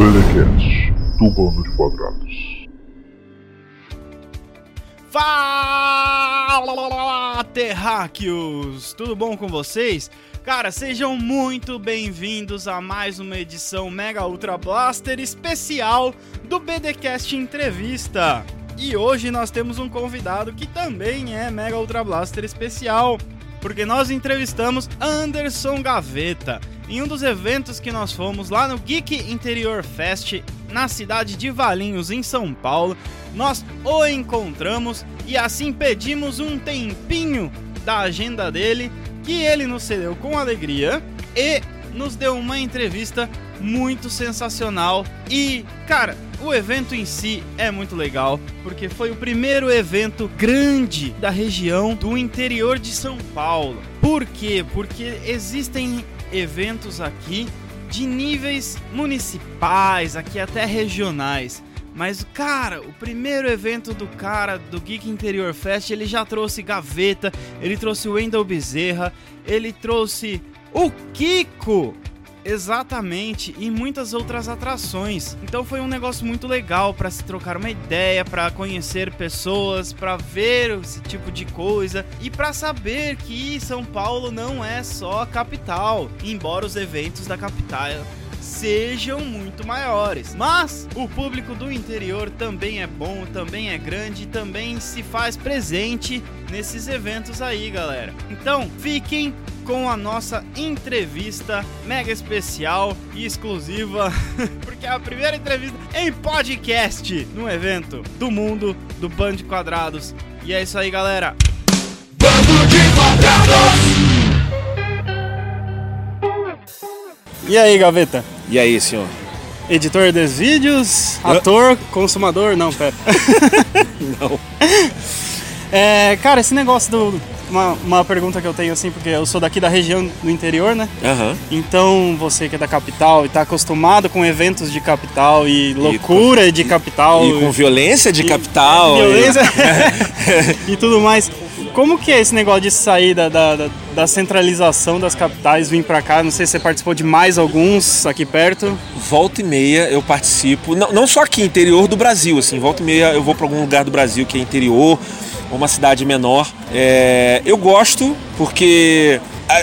BDcast do Bando de Quadrados. Fala, terráqueos! Tudo bom com vocês? Cara, sejam muito bem-vindos a mais uma edição Mega Ultra Blaster especial do BDcast Entrevista. E hoje nós temos um convidado que também é Mega Ultra Blaster especial, porque nós entrevistamos Anderson Gaveta em um dos eventos que nós fomos lá no Geek Interior Fest na cidade de Valinhos, em São Paulo. Nós o encontramos e assim pedimos um tempinho da agenda dele, que ele nos cedeu com alegria e nos deu uma entrevista muito sensacional. E, cara, o evento em si é muito legal, porque foi o primeiro evento grande da região do interior de São Paulo. Por quê? Porque existem eventos aqui de níveis municipais, aqui até regionais. Mas, cara, o primeiro evento do cara do Geek Interior Fest, ele já trouxe Gaveta, ele trouxe o Wendell Bezerra, ele trouxe o Kiko, Exatamente, e muitas outras atrações. Então foi um negócio muito legal para se trocar uma ideia, para conhecer pessoas, para ver esse tipo de coisa e para saber que São Paulo não é só a capital, embora os eventos da capital sejam muito maiores. Mas o público do interior também é bom, também é grande, também se faz presente nesses eventos aí, galera. Então, fiquem com a nossa entrevista mega especial e exclusiva, porque é a primeira entrevista em podcast no evento do mundo do Band de Quadrados. E é isso aí, galera. Bando de Quadrados! E aí, Gaveta? E aí, senhor? Editor dos vídeos, ator, consumador, não, pera. não. É, cara, esse negócio do. Uma, uma pergunta que eu tenho assim, porque eu sou daqui da região do interior, né? Aham. Então, você que é da capital e tá acostumado com eventos de capital e loucura com- de capital. E com violência de capital. Violência e tudo mais. Como que é esse negócio de sair da, da, da- centralização das capitais, vir pra cá? Não sei se você participou de mais alguns aqui perto. Volta e meia eu participo, não, não só aqui, interior do Brasil, assim, volta e meia eu vou para algum lugar do Brasil que é interior, uma cidade menor. É, eu gosto porque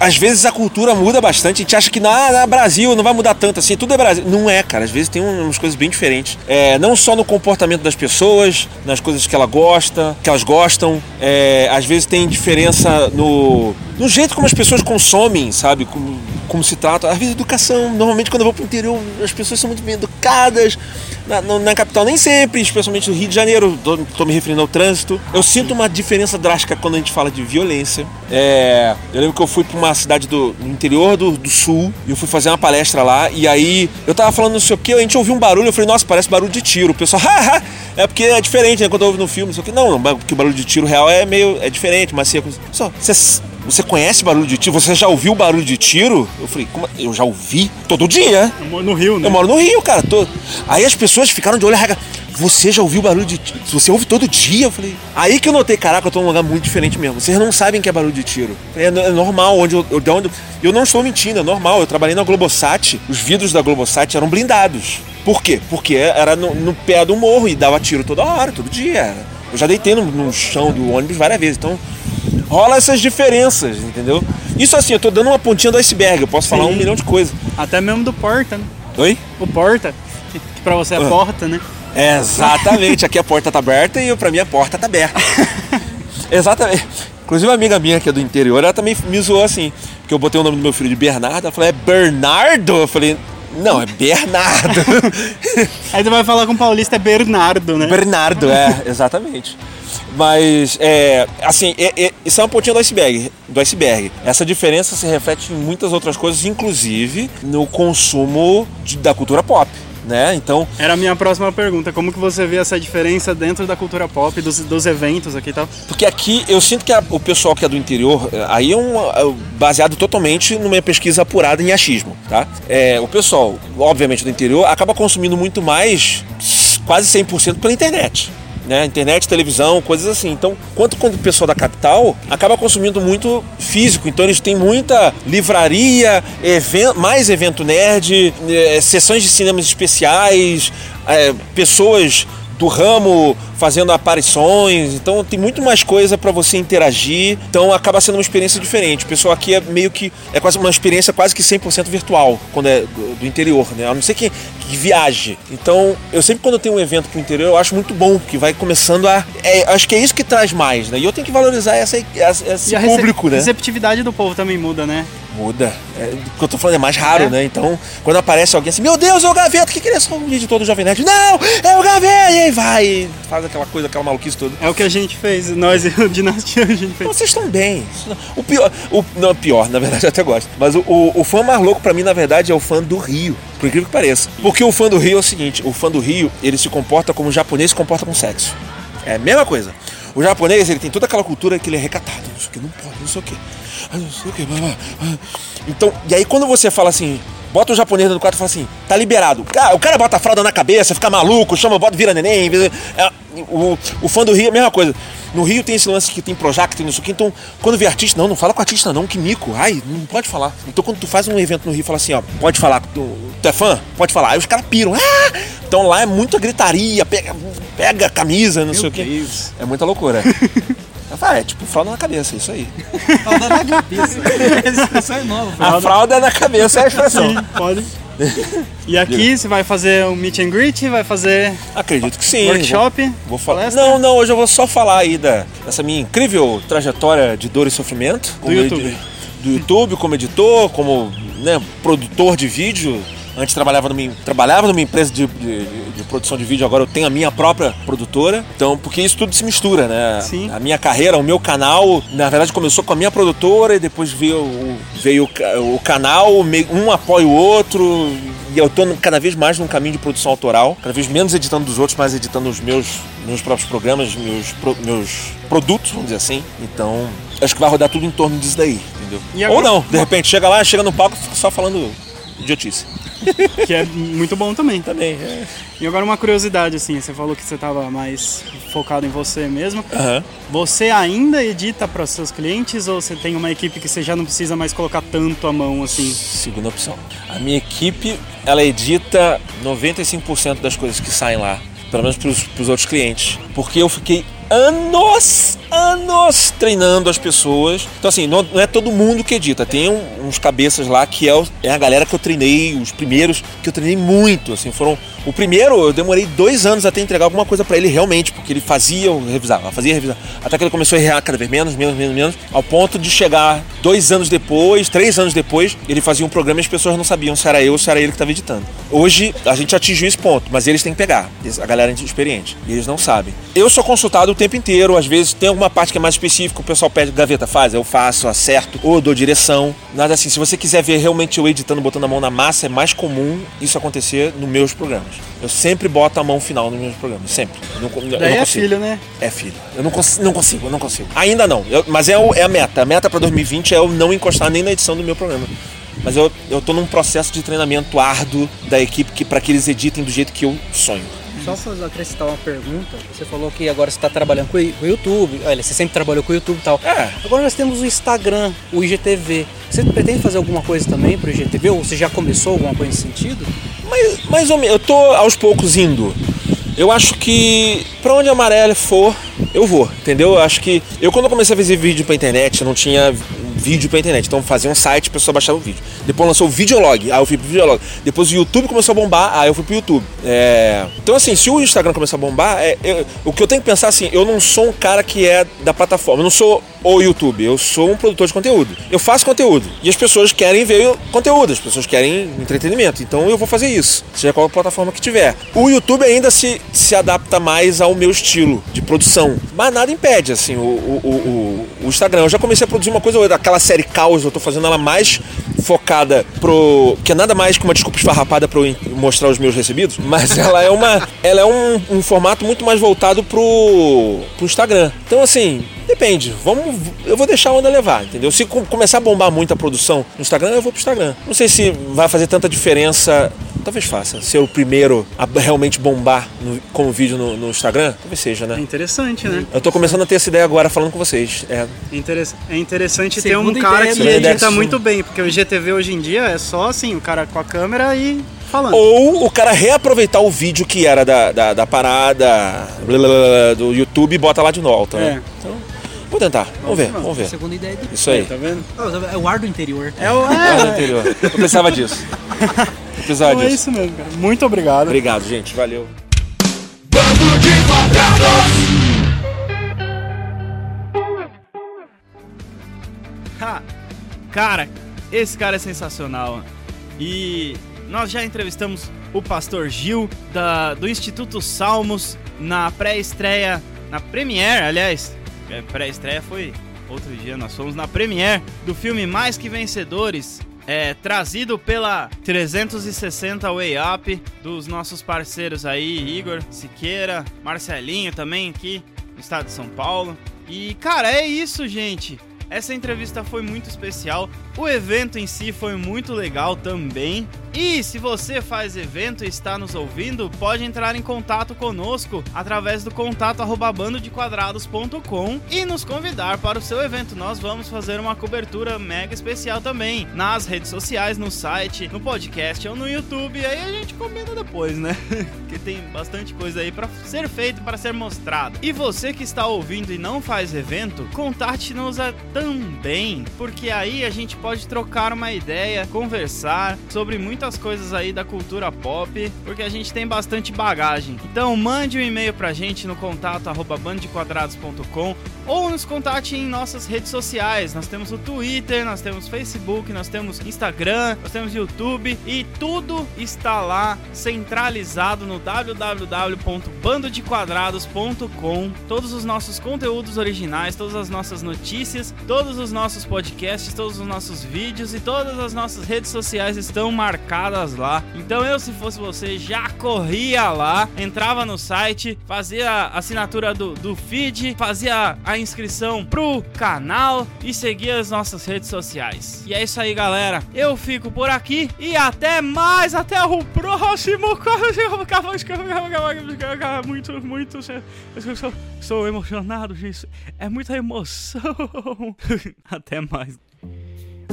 às vezes a cultura muda bastante, a gente acha que na, na Brasil não vai mudar tanto assim, tudo é Brasil. Não é, cara, às vezes tem um- umas coisas bem diferentes. É, não só no comportamento das pessoas, nas coisas que ela gosta, que elas gostam, é, às vezes tem diferença no, no jeito como as pessoas consomem, sabe? Como, como se trata. Às vezes educação, normalmente quando eu vou pro interior, as pessoas são muito bem educadas. Na, no- na capital nem sempre, especialmente no Rio de Janeiro, tô me referindo ao trânsito. Eu sinto uma diferença drástica quando a gente fala de violência. É, eu lembro que eu fui para uma cidade do, interior do, do sul e eu fui fazer uma palestra lá. E aí eu tava falando não sei o que, a gente ouviu um barulho, eu falei, nossa, parece barulho de tiro. O pessoal, haha, é porque é diferente, né? Quando eu ouvi no filme, não sei o que. Não, porque o barulho de tiro real é meio. é diferente, mas assim, pessoal, você, você conhece barulho de tiro? Você já ouviu barulho de tiro? Eu falei, como? Eu já ouvi todo dia. No Rio, né? Eu moro no Rio, cara. Tô... Aí as pessoas ficaram de olho arregado. Você já ouviu barulho de tiro? Você ouve todo dia? Eu falei. Aí que eu notei, caraca, eu tô num lugar muito diferente mesmo. Vocês não sabem que é barulho de tiro. É, é normal, onde eu, eu, de onde eu não estou mentindo, é normal. Eu trabalhei na Globosat, os vidros da Globosat eram blindados. Por quê? Porque era no, no pé do morro e dava tiro toda hora, todo dia. Eu já deitei no, no chão do ônibus várias vezes. Então, rola essas diferenças, entendeu? Isso assim, eu tô dando uma pontinha do iceberg, eu posso falar Sim. um milhão de coisas. Até mesmo do Porta, né? Oi? O Porta, que, que pra você é Ah. porta, né? Exatamente, aqui a porta tá aberta e eu, pra mim a porta tá aberta. Exatamente. Inclusive uma amiga minha que é do interior, ela também me zoou assim, que eu botei o nome do meu filho de Bernardo, ela falou, é Bernardo? Eu falei, não, é Bernardo. Aí você vai falar com o paulista é Bernardo, né? Bernardo, é, exatamente. Mas, é, assim, é, é, isso é uma pontinha do iceberg, do iceberg. Essa diferença se reflete em muitas outras coisas, inclusive no consumo de- da cultura pop, né? Então, Era a minha próxima pergunta. Como que você vê essa diferença dentro da cultura pop, dos, dos eventos aqui e tal? Porque aqui eu sinto que a- o pessoal que é do interior, eh, aí é um é baseado totalmente numa pesquisa apurada em achismo, tá? É, o pessoal, obviamente do interior, acaba consumindo muito mais, quase 100% pela internet. Né? Internet, televisão, coisas assim. Então, quanto o pessoal da capital acaba consumindo muito físico, então eles têm muita livraria, mais evento nerd, é, sessões de cinemas especiais, é, pessoas do ramo fazendo aparições, então tem muito mais coisa para você interagir, então acaba sendo uma experiência diferente. O pessoal aqui é meio que é quase uma experiência quase que 100% virtual, quando é do, do, interior, né? A não ser que, que viaje. Então, eu sempre quando eu tenho um evento pro interior, eu acho muito bom, que vai começando a é, acho que é isso que traz mais, né? E eu tenho que valorizar essa, essa esse e público, né? A receptividade do povo também muda, né? Muda. É, o que eu tô falando é mais raro, é. né? Então, quando aparece alguém assim, meu Deus, é o Gaveta, o que, que ele é só um editor do Jovem Nerd? Não, é o Gaveta! E aí vai, faz aquela coisa, aquela maluquice toda. É o que a gente fez, nós e o Dinastia a gente fez. Vocês estão bem. O pior, o, não, pior, na verdade eu até gosto. Mas o, o, o fã mais louco pra mim, na verdade, é o fã do Rio. Por incrível que pareça. Porque o fã do Rio é o seguinte, o fã do Rio, ele se comporta como o japonês se comporta com sexo. É a mesma coisa. O japonês, ele tem toda aquela cultura que ele é recatado, não sei o que, não pode, não sei o que. Não sei o que, Então, e aí quando você fala assim, bota o japonês no quarto e fala assim, tá liberado. O cara bota a fralda na cabeça, fica maluco, chama, bota, vira neném. É, o, o fã do Rio é a mesma coisa. No Rio tem esse lance que tem Projac, tem isso aqui. Então, quando vê artista, não, não fala com artista, não, que mico. Ai, não pode falar. Então, quando tu faz um evento no Rio, fala assim, ó, pode falar. Tu, tu é fã? Pode falar. Aí os caras piram. Ah! Então lá é muita gritaria, pega, pega a camisa, não Meu sei o quê. Deus. É muita loucura. Ah, é tipo fralda na cabeça, isso aí. Fralda na cabeça. Isso é novo. A fralda na cabeça é a expressão. Sim, pode. E aqui você vai fazer um meet and greet, vai fazer Acredito que sim. workshop, Vou, vou falar. Não, não, hoje eu vou só falar aí da, dessa minha incrível trajetória de dor e sofrimento. Do YouTube. edi- do YouTube, como editor, como né, produtor de vídeo. Antes trabalhava numa, trabalhava numa empresa de, de- de produção de vídeo, agora eu tenho a minha própria produtora. Então, porque isso tudo se mistura, né? Sim. A minha carreira, o meu canal, na verdade começou com a minha produtora e depois veio, o- veio o, o canal, um apoia o outro. E eu tô no- cada vez mais num caminho de produção autoral, cada vez menos editando dos outros, mais editando os meus, meus próprios programas, meus, pro- meus produtos, vamos dizer assim. Então, acho que vai rodar tudo em torno disso daí, entendeu? E Ou agora- não, de repente chega lá, chega no palco e fica só falando idiotice. que é muito bom também. Também, é. E agora uma curiosidade, assim, você falou que você estava mais focado em você mesmo. Você ainda edita para seus clientes ou você tem uma equipe que você já não precisa mais colocar tanto a mão assim? Segunda opção. A minha equipe, ela edita 95% das coisas que saem lá, pelo menos para os outros clientes. Porque eu fiquei anos, anos treinando as pessoas. Então, assim, não, não é todo mundo que edita. Tem um- uns cabeças lá que é, o- é a galera que eu treinei, os primeiros, que eu treinei muito. Assim, foram. O primeiro, eu demorei dois anos até entregar alguma coisa para ele realmente, porque ele fazia, eu revisava, fazia, revisava. Até que ele começou a errar cada vez menos, menos, menos, menos, ao ponto de chegar dois anos depois, três anos depois, ele fazia um programa e as pessoas não sabiam se era eu ou se era ele que estava editando. Hoje, a gente atingiu esse ponto, mas eles têm que pegar, a galera é experiente, e eles não sabem. Eu sou consultado o tempo inteiro, às vezes tem alguma parte que é mais específica, o pessoal pede, gaveta, faz, eu faço, acerto, ou dou direção. Nada assim, se você quiser ver realmente eu editando, botando a mão na massa, é mais comum isso acontecer nos meus programas. Eu sempre boto a mão final nos meus programas, sempre. Eu não, eu Daí não é consigo. filho, né? É filho. Eu não, cons não consigo, eu não consigo. Ainda não. Eu- mas é, o- é a meta. A meta para 2020 é eu não encostar nem na edição do meu programa. Mas eu, eu tô num processo de treinamento árduo da equipe que, para que eles editem do jeito que eu sonho. Só para acrescentar uma pergunta, você falou que agora você está trabalhando com o YouTube, olha, você sempre trabalhou com o YouTube e tal. É. Agora nós temos o Instagram, o IGTV. Você pretende fazer alguma coisa também para o IGTV? Ou você já começou alguma coisa nesse sentido? Mas mais ou menos, eu tô aos poucos indo. Eu acho que pra onde a Amarela for, eu vou, entendeu? Eu acho que eu quando eu comecei a fazer vídeo pra internet, eu não tinha vídeo pra internet. Então fazia um site, a pessoa baixava o vídeo. Depois lançou o Videolog, aí eu fui pro Videolog. Depois o YouTube começou a bombar, aí eu fui pro YouTube. É, Então assim, se o Instagram começar a bombar, é, eu- o que eu tenho que pensar assim, eu não sou um cara que é da plataforma, eu não sou o YouTube, eu sou um produtor de conteúdo. Eu faço conteúdo e as pessoas querem ver conteúdo, as pessoas querem entretenimento. Então eu vou fazer isso, seja qual plataforma que tiver. O YouTube ainda se, se adapta mais ao meu estilo de produção, mas nada impede assim o, o, o, o Instagram. Eu já comecei a produzir uma coisa, aquela série Caos, eu tô fazendo ela mais focada pro. que é nada mais que uma desculpa esfarrapada para eu mostrar os meus recebidos, mas ela é uma. ela é um, um formato muito mais voltado pro, pro Instagram. Então assim. Depende, vamos, eu vou deixar a onda levar, entendeu? Se com- começar a bombar muito a produção no Instagram, eu vou pro Instagram. Não sei se vai fazer tanta diferença, talvez faça. Ser o primeiro a realmente bombar no, como vídeo no, no Instagram, talvez seja, É né? interessante, né? Eu tô começando a ter essa ideia agora falando com vocês. É, É interess- é interessante ter um Segunda cara ideia que do- Segunda ideia edita do- muito bem, porque o IGTV hoje em dia é só assim, o cara com a câmera e falando. Ou o cara reaproveitar o vídeo que era da, da, da parada blá, blá, blá, do YouTube e bota lá de volta, né? É. Então, vou tentar. Vamos ver, vamos ver. Segunda ideia do... Isso aí. Tá vendo? É o ar do interior. É o. Ah, no É, anterior. Eu precisava disso. Então é isso mesmo, cara. Muito obrigado. Obrigado, gente. Valeu. Ha! Cara, esse cara é sensacional. E nós já entrevistamos o pastor Gil da, do Instituto Salmos na pré-estreia, na premiere, aliás, é, pré-estreia foi outro dia, nós fomos na premiere do filme Mais Que Vencedores, é, trazido pela 360 Way Up, dos nossos parceiros aí, Igor Siqueira, Marcelinho também aqui, no estado de São Paulo. E, cara, é isso, gente. Essa entrevista foi muito especial. O evento em si foi muito legal também. E se você faz evento e está nos ouvindo, pode entrar em contato conosco através do contato bandodequadrados.com e nos convidar para o seu evento. Nós vamos fazer uma cobertura mega especial também nas redes sociais, no site, no podcast ou no YouTube. Aí a gente combina depois, né? que tem bastante coisa aí para ser feito, para ser mostrado. E você que está ouvindo e não faz evento, contate-nos também, porque aí a gente pode trocar uma ideia, conversar sobre muitas coisas aí da cultura pop, porque a gente tem bastante bagagem. Então mande um e-mail pra gente no contato arroba bandodequadrados.com ou nos contate em nossas redes sociais. Nós temos o Twitter, nós temos Facebook, nós temos Instagram, nós temos YouTube e tudo está lá centralizado no www.bandodequadrados.com. Todos os nossos conteúdos originais, todas as nossas notícias, todos os nossos podcasts, todos os nossos vídeos e todas as nossas redes sociais estão marcadas lá. Então eu, se fosse você, já corria lá, entrava no site, fazia a assinatura do, do feed, fazia a inscrição pro canal e seguia as nossas redes sociais. E é isso aí, galera. Eu fico por aqui e até mais, até o próximo. Muito, muito. Sou emocionado, gente. É muita emoção. Até mais.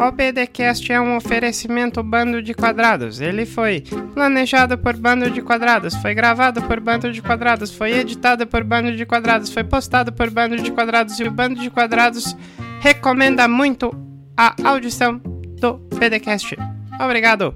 O BDcast é um oferecimento Bando de Quadrados. Ele foi planejado por Bando de Quadrados, foi gravado por Bando de Quadrados, foi editado por Bando de Quadrados, foi postado por Bando de Quadrados e o Bando de Quadrados recomenda muito a audição do BDcast. Obrigado.